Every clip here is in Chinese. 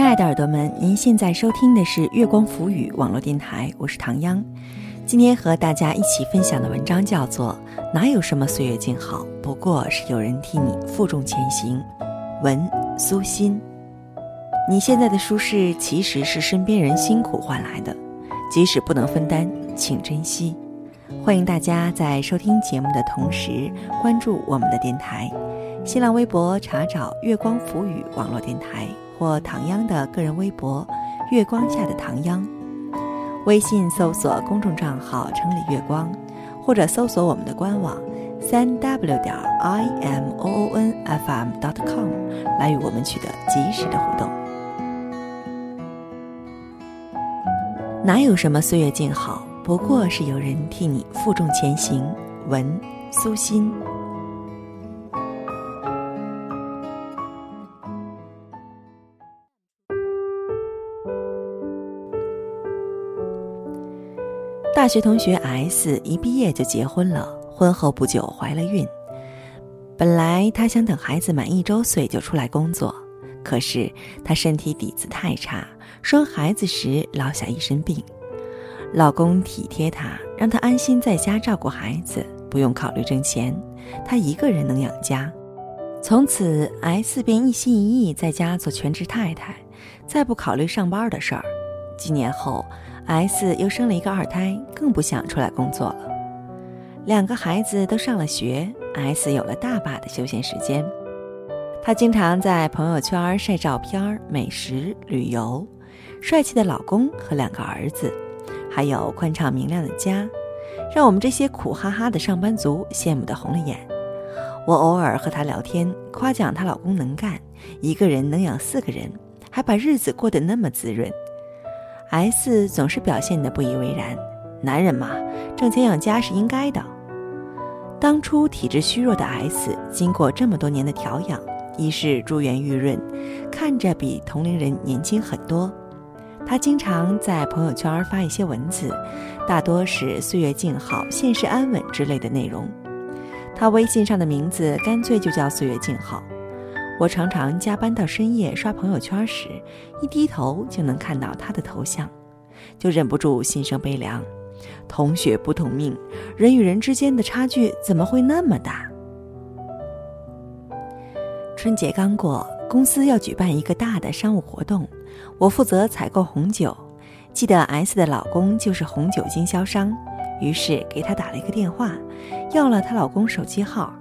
亲爱的耳朵们，您现在收听的是月光浮语网络电台，我是唐央。今天和大家一起分享的文章叫做《哪有什么岁月静好，不过是有人替你负重前行》。文苏欣，你现在的舒适其实是身边人辛苦换来的，即使不能分担，请珍惜。欢迎大家在收听节目的同时关注我们的电台，新浪微博查找“月光浮语网络电台”或唐央的个人微博“月光下的唐央”。微信搜索公众账号“城里月光”，或者搜索我们的官网“三 w 点 i m o o n f m dot com” 来与我们取得及时的互动。哪有什么岁月静好，不过是有人替你负重前行。文苏欣。大学同学 S 一毕业就结婚了，婚后不久怀了孕。本来她想等孩子满一周岁就出来工作，可是她身体底子太差，生孩子时落下一身病。老公体贴她，让她安心在家照顾孩子，不用考虑挣钱，她一个人能养家。从此，S 便一心一意在家做全职太太，再不考虑上班的事儿。几年后。S 又生了一个二胎，更不想出来工作了。两个孩子都上了学，S 有了大把的休闲时间。她经常在朋友圈晒照片、美食、旅游，帅气的老公和两个儿子，还有宽敞明亮的家，让我们这些苦哈哈的上班族羡慕的红了眼。我偶尔和她聊天，夸奖她老公能干，一个人能养四个人，还把日子过得那么滋润。S 总是表现得不以为然，男人嘛，挣钱养家是应该的。当初体质虚弱的 S，经过这么多年的调养，已是珠圆玉润，看着比同龄人年轻很多。他经常在朋友圈发一些文字，大多是“岁月静好，现实安稳”之类的内容。他微信上的名字干脆就叫“岁月静好”。我常常加班到深夜刷朋友圈时，一低头就能看到他的头像，就忍不住心生悲凉。同血不同命，人与人之间的差距怎么会那么大？春节刚过，公司要举办一个大的商务活动，我负责采购红酒。记得 S 的老公就是红酒经销商，于是给他打了一个电话，要了她老公手机号。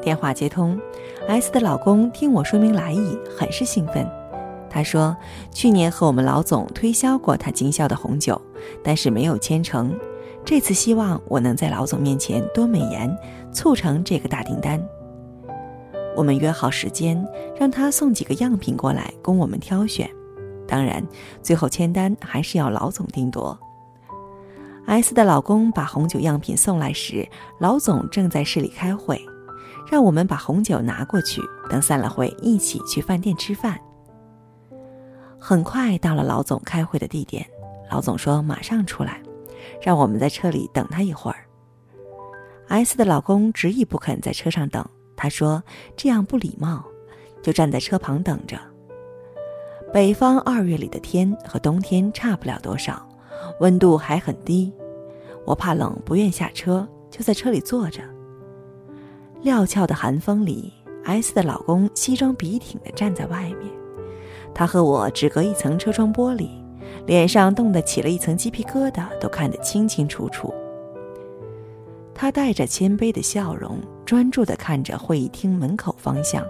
电话接通，S 的老公听我说明来意，很是兴奋。他说：“去年和我们老总推销过他经销的红酒，但是没有签成。这次希望我能在老总面前多美言，促成这个大订单。”我们约好时间，让他送几个样品过来供我们挑选。当然，最后签单还是要老总定夺。S 的老公把红酒样品送来时，老总正在市里开会。让我们把红酒拿过去，等散了会一起去饭店吃饭。很快到了老总开会的地点，老总说马上出来，让我们在车里等他一会儿。S 的老公执意不肯在车上等，他说这样不礼貌，就站在车旁等着。北方二月里的天和冬天差不了多少，温度还很低，我怕冷不愿下车，就在车里坐着。料峭的寒风里，S 的老公西装笔挺的站在外面，他和我只隔一层车窗玻璃，脸上冻得起了一层鸡皮疙瘩，都看得清清楚楚。他带着谦卑的笑容，专注地看着会议厅门口方向。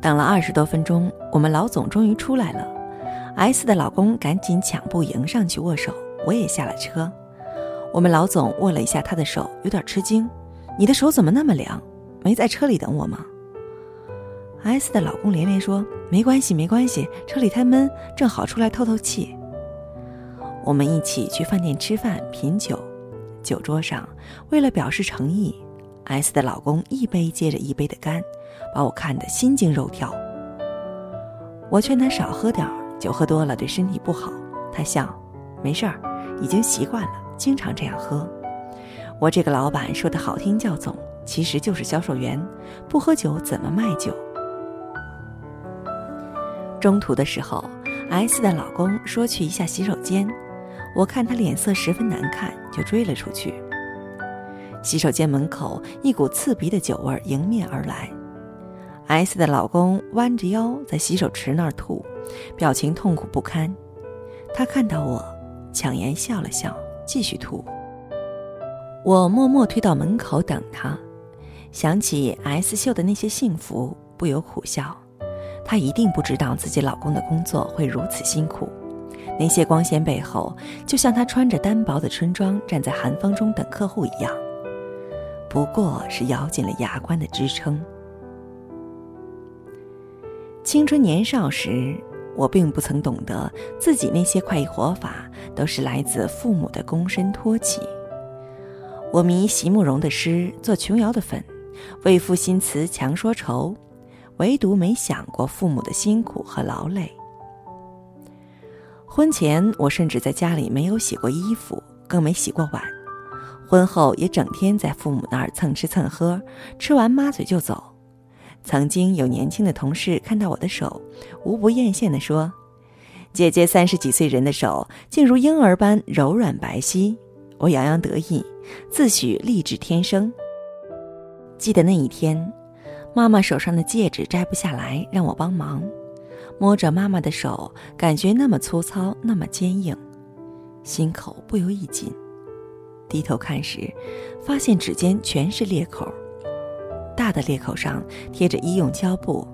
等了二十多分钟，我们老总终于出来了，S 的老公赶紧抢步迎上去握手，我也下了车。我们老总握了一下他的手，有点吃惊。你的手怎么那么凉？没在车里等我吗？S 的老公连连说：“没关系，没关系，车里太闷，正好出来透透气。”我们一起去饭店吃饭品酒，酒桌上，为了表示诚意，S 的老公一杯接着一杯的干，把我看得心惊肉跳。我劝他少喝点儿，酒喝多了对身体不好。他笑：“没事儿，已经习惯了，经常这样喝。”我这个老板说的好听叫总，其实就是销售员，不喝酒怎么卖酒？中途的时候，S 的老公说去一下洗手间，我看他脸色十分难看，就追了出去。洗手间门口，一股刺鼻的酒味迎面而来。S 的老公弯着腰在洗手池那儿吐，表情痛苦不堪。他看到我，强颜笑了笑，继续吐。我默默推到门口等他，想起 S 秀的那些幸福，不由苦笑。她一定不知道自己老公的工作会如此辛苦，那些光鲜背后，就像她穿着单薄的春装站在寒风中等客户一样。不过是咬紧了牙关的支撑。青春年少时，我并不曾懂得自己那些快意活法都是来自父母的躬身托起。我迷席慕容的诗，做琼瑶的粉，为赋新词强说愁，唯独没想过父母的辛苦和劳累。婚前，我甚至在家里没有洗过衣服，更没洗过碗。婚后也整天在父母那儿蹭吃蹭喝，吃完抹嘴就走。曾经有年轻的同事看到我的手，无不艳羡地说：“姐姐三十几岁人的手，竟如婴儿般柔软白皙。”我洋洋得意，自诩丽质天生。记得那一天，妈妈手上的戒指摘不下来，让我帮忙。摸着妈妈的手，感觉那么粗糙，那么坚硬，心口不由一紧。低头看时，发现指尖全是裂口，大的裂口上贴着医用胶布，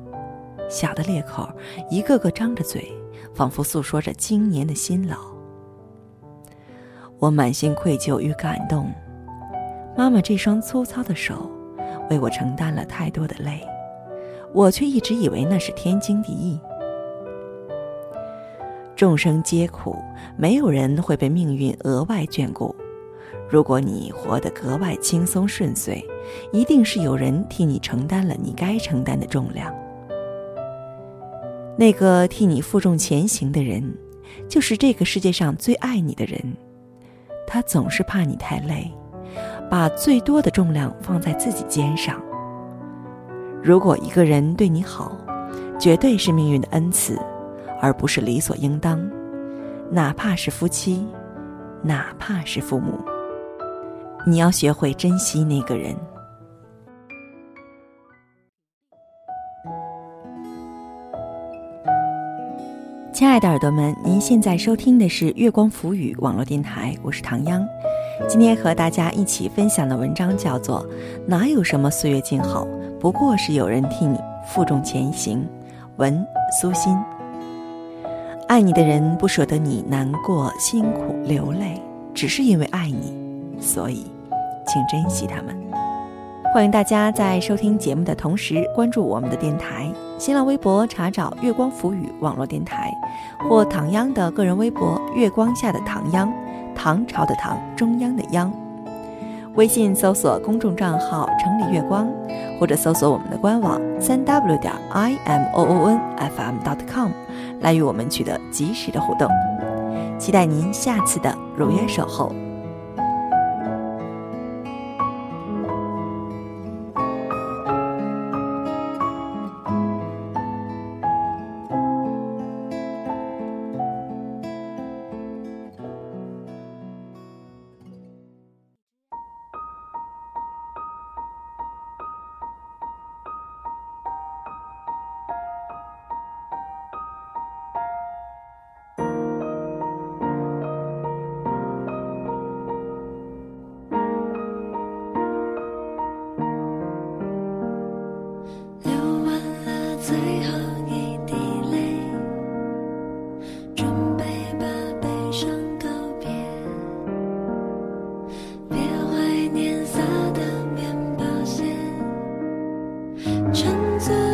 小的裂口一个个张着嘴，仿佛诉说着经年的辛劳。我满心愧疚与感动，妈妈这双粗糙的手，为我承担了太多的累，我却一直以为那是天经地义。众生皆苦，没有人会被命运额外眷顾。如果你活得格外轻松顺遂，一定是有人替你承担了你该承担的重量。那个替你负重前行的人，就是这个世界上最爱你的人。他总是怕你太累，把最多的重量放在自己肩上。如果一个人对你好，绝对是命运的恩赐，而不是理所应当。哪怕是夫妻，哪怕是父母。你要学会珍惜那个人。亲爱的耳朵们，您现在收听的是月光浮语网络电台，我是唐央。今天和大家一起分享的文章叫做《哪有什么岁月静好，不过是有人替你负重前行》。文苏欣，爱你的人不舍得你难过、辛苦、流泪，只是因为爱你，所以。请珍惜他们。欢迎大家在收听节目的同时关注我们的电台，新浪微博查找“月光浮语网络电台”，或唐央的个人微博“月光下的唐央”，唐朝的唐，中央的央。微信搜索公众账号“城里月光”，或者搜索我们的官网三 w 点 i m o o n f m dot com，来与我们取得及时的互动。期待您下次的如约守候。最后一滴泪，准备把悲伤告别。别怀念撒的面包屑，沉醉。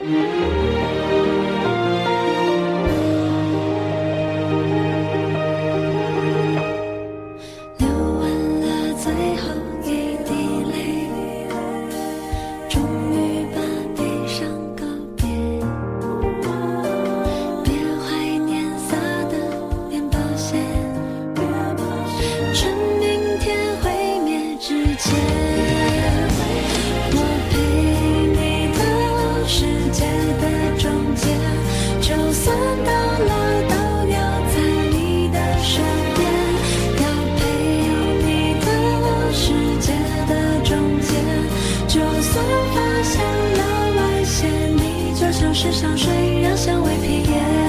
Música 是香水，让香味披眼。